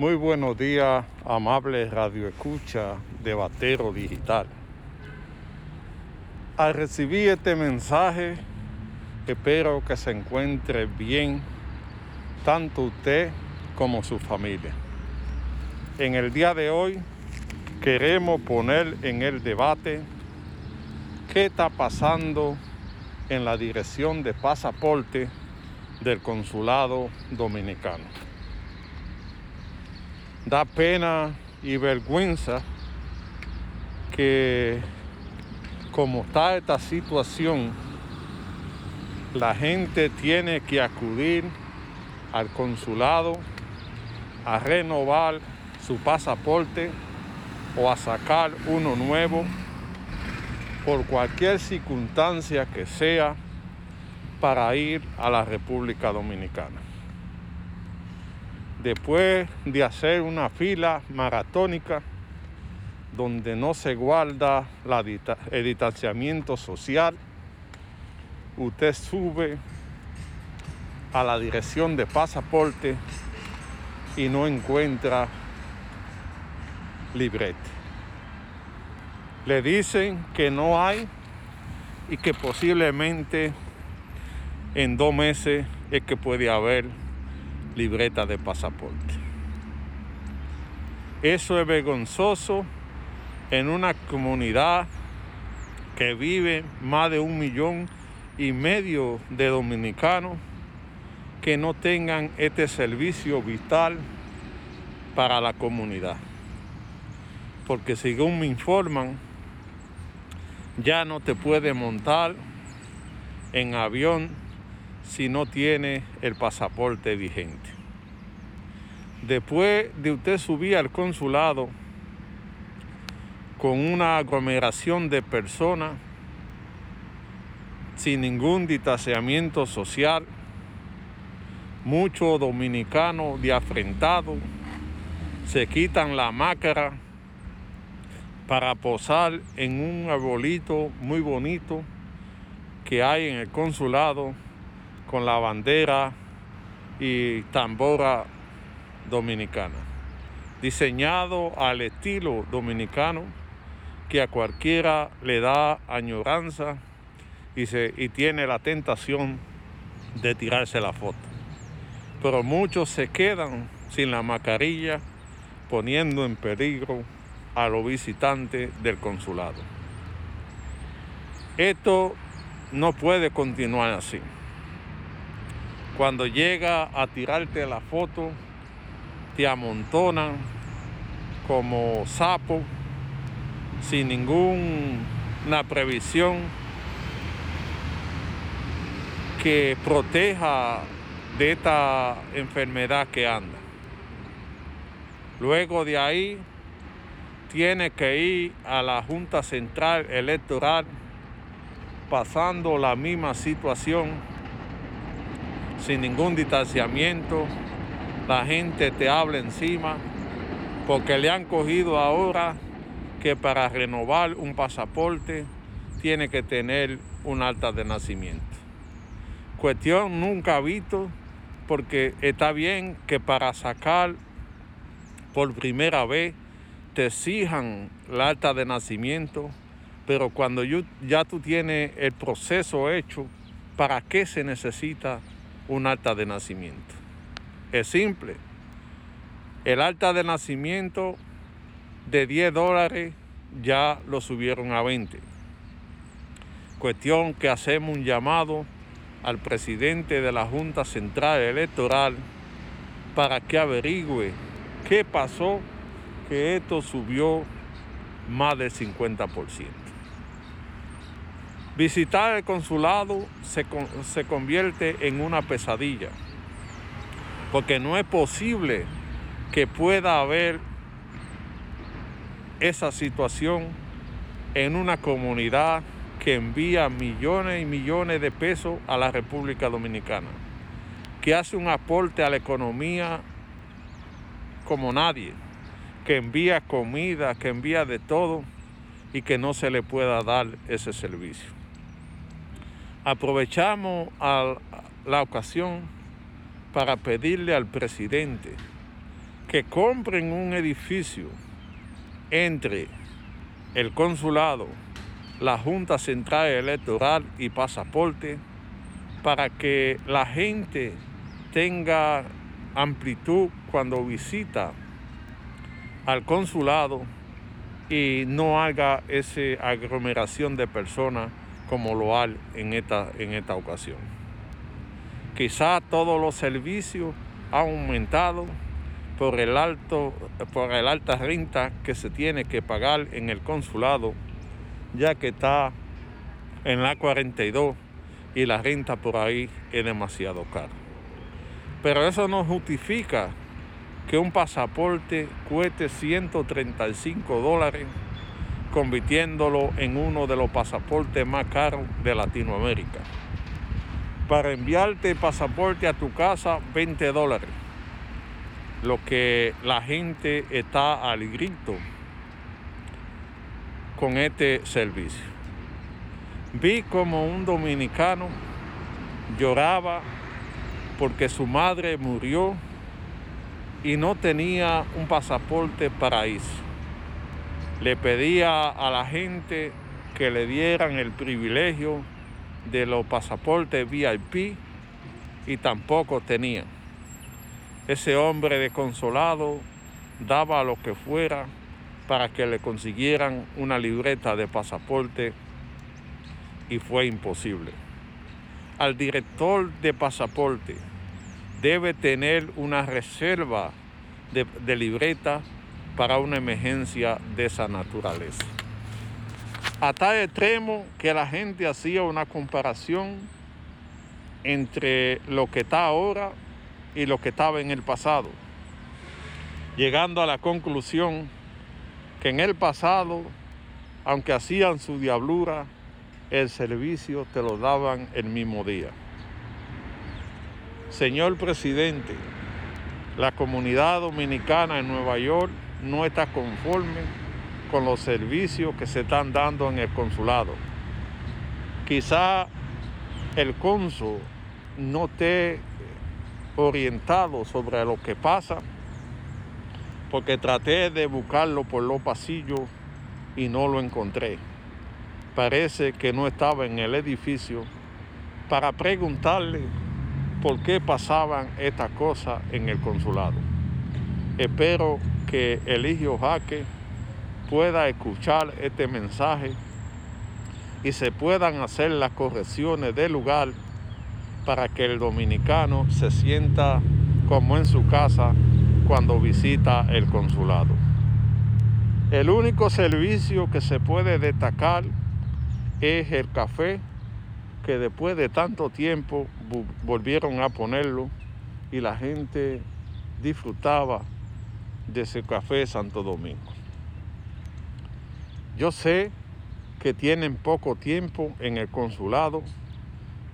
Muy buenos días, amable Radio Escucha de Batero Digital. Al recibir este mensaje, espero que se encuentre bien tanto usted como su familia. En el día de hoy queremos poner en el debate qué está pasando en la dirección de pasaporte del consulado dominicano. Da pena y vergüenza que como está esta situación, la gente tiene que acudir al consulado a renovar su pasaporte o a sacar uno nuevo por cualquier circunstancia que sea para ir a la República Dominicana. Después de hacer una fila maratónica donde no se guarda el distanciamiento social, usted sube a la dirección de pasaporte y no encuentra librete. Le dicen que no hay y que posiblemente en dos meses es que puede haber libreta de pasaporte. Eso es vergonzoso en una comunidad que vive más de un millón y medio de dominicanos que no tengan este servicio vital para la comunidad. Porque según me informan, ya no te puede montar en avión si no tiene el pasaporte vigente. Después de usted subir al consulado con una aglomeración de personas sin ningún distanciamiento social, muchos dominicanos de afrentado se quitan la máscara para posar en un arbolito muy bonito que hay en el consulado con la bandera y tambora dominicana, diseñado al estilo dominicano que a cualquiera le da añoranza y, se, y tiene la tentación de tirarse la foto. Pero muchos se quedan sin la mascarilla, poniendo en peligro a los visitantes del consulado. Esto no puede continuar así cuando llega a tirarte la foto, te amontonan como sapo, sin ninguna previsión que proteja de esta enfermedad que anda. Luego de ahí, tiene que ir a la Junta Central Electoral pasando la misma situación sin ningún distanciamiento, la gente te habla encima, porque le han cogido ahora que para renovar un pasaporte tiene que tener un alta de nacimiento. Cuestión nunca visto, porque está bien que para sacar por primera vez te exijan la alta de nacimiento, pero cuando ya tú tienes el proceso hecho, ¿para qué se necesita un alta de nacimiento. Es simple. El alta de nacimiento de 10 dólares ya lo subieron a 20. Cuestión que hacemos un llamado al presidente de la Junta Central Electoral para que averigüe qué pasó que esto subió más del 50%. Visitar el consulado se, se convierte en una pesadilla, porque no es posible que pueda haber esa situación en una comunidad que envía millones y millones de pesos a la República Dominicana, que hace un aporte a la economía como nadie, que envía comida, que envía de todo y que no se le pueda dar ese servicio. Aprovechamos la ocasión para pedirle al presidente que compren un edificio entre el consulado, la Junta Central Electoral y pasaporte para que la gente tenga amplitud cuando visita al consulado y no haga esa aglomeración de personas como lo hay en esta, en esta ocasión. Quizá todos los servicios han aumentado por el, alto, por el alta renta que se tiene que pagar en el consulado, ya que está en la 42 y la renta por ahí es demasiado cara. Pero eso no justifica que un pasaporte cueste 135 dólares, convirtiéndolo en uno de los pasaportes más caros de Latinoamérica. Para enviarte el pasaporte a tu casa, 20 dólares lo que la gente está al grito con este servicio. Vi como un dominicano lloraba porque su madre murió y no tenía un pasaporte para irse. Le pedía a la gente que le dieran el privilegio de los pasaportes VIP y tampoco tenía. Ese hombre desconsolado daba lo que fuera para que le consiguieran una libreta de pasaporte y fue imposible. Al director de pasaporte debe tener una reserva de, de libreta para una emergencia de esa naturaleza. A tal extremo que la gente hacía una comparación entre lo que está ahora y lo que estaba en el pasado, llegando a la conclusión que en el pasado, aunque hacían su diablura, el servicio te lo daban el mismo día. Señor presidente, la comunidad dominicana en Nueva York no está conforme con los servicios que se están dando en el consulado. Quizá el cónsul no esté orientado sobre lo que pasa, porque traté de buscarlo por los pasillos y no lo encontré. Parece que no estaba en el edificio para preguntarle por qué pasaban estas cosas en el consulado. Espero que Eligio Jaque pueda escuchar este mensaje y se puedan hacer las correcciones del lugar para que el dominicano se sienta como en su casa cuando visita el consulado. El único servicio que se puede destacar es el café, que después de tanto tiempo volvieron a ponerlo y la gente disfrutaba de ese café Santo Domingo. Yo sé que tienen poco tiempo en el consulado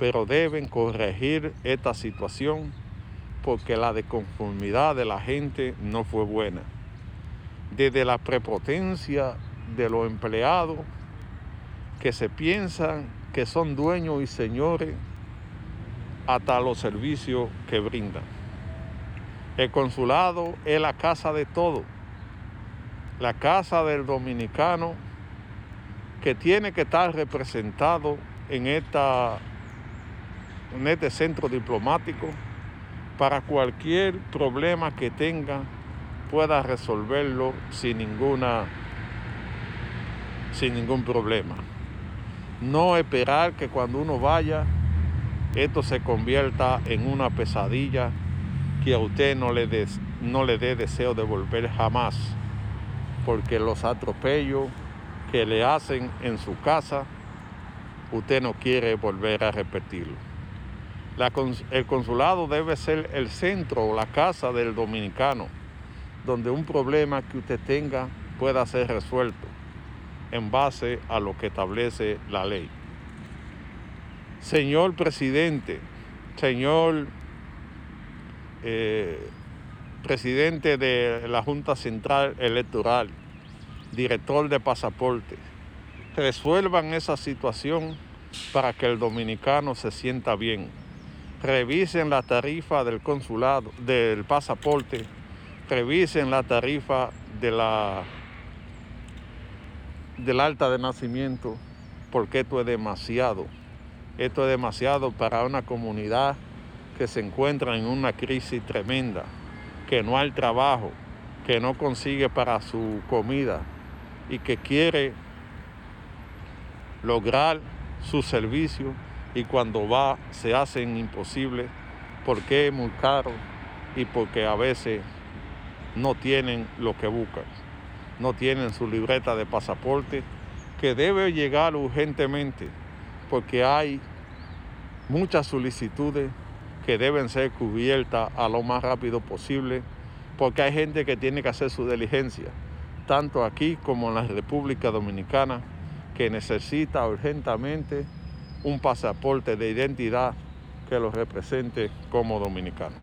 pero deben corregir esta situación porque la desconformidad de la gente no fue buena. Desde la prepotencia de los empleados que se piensan que son dueños y señores hasta los servicios que brindan. El consulado es la casa de todo, la casa del dominicano que tiene que estar representado en esta en este centro diplomático para cualquier problema que tenga pueda resolverlo sin ninguna sin ningún problema. No esperar que cuando uno vaya esto se convierta en una pesadilla que a usted no le, des, no le dé deseo de volver jamás, porque los atropellos que le hacen en su casa, usted no quiere volver a repetirlo el consulado debe ser el centro o la casa del dominicano, donde un problema que usted tenga pueda ser resuelto en base a lo que establece la ley. Señor presidente, señor eh, presidente de la Junta Central Electoral, director de pasaporte, resuelvan esa situación para que el dominicano se sienta bien revisen la tarifa del consulado, del pasaporte, revisen la tarifa de la del alta de nacimiento porque esto es demasiado. Esto es demasiado para una comunidad que se encuentra en una crisis tremenda, que no hay trabajo, que no consigue para su comida y que quiere lograr su servicio y cuando va se hacen imposibles porque es muy caro y porque a veces no tienen lo que buscan, no tienen su libreta de pasaporte que debe llegar urgentemente porque hay muchas solicitudes que deben ser cubiertas a lo más rápido posible porque hay gente que tiene que hacer su diligencia, tanto aquí como en la República Dominicana, que necesita urgentemente un pasaporte de identidad que lo represente como dominicano.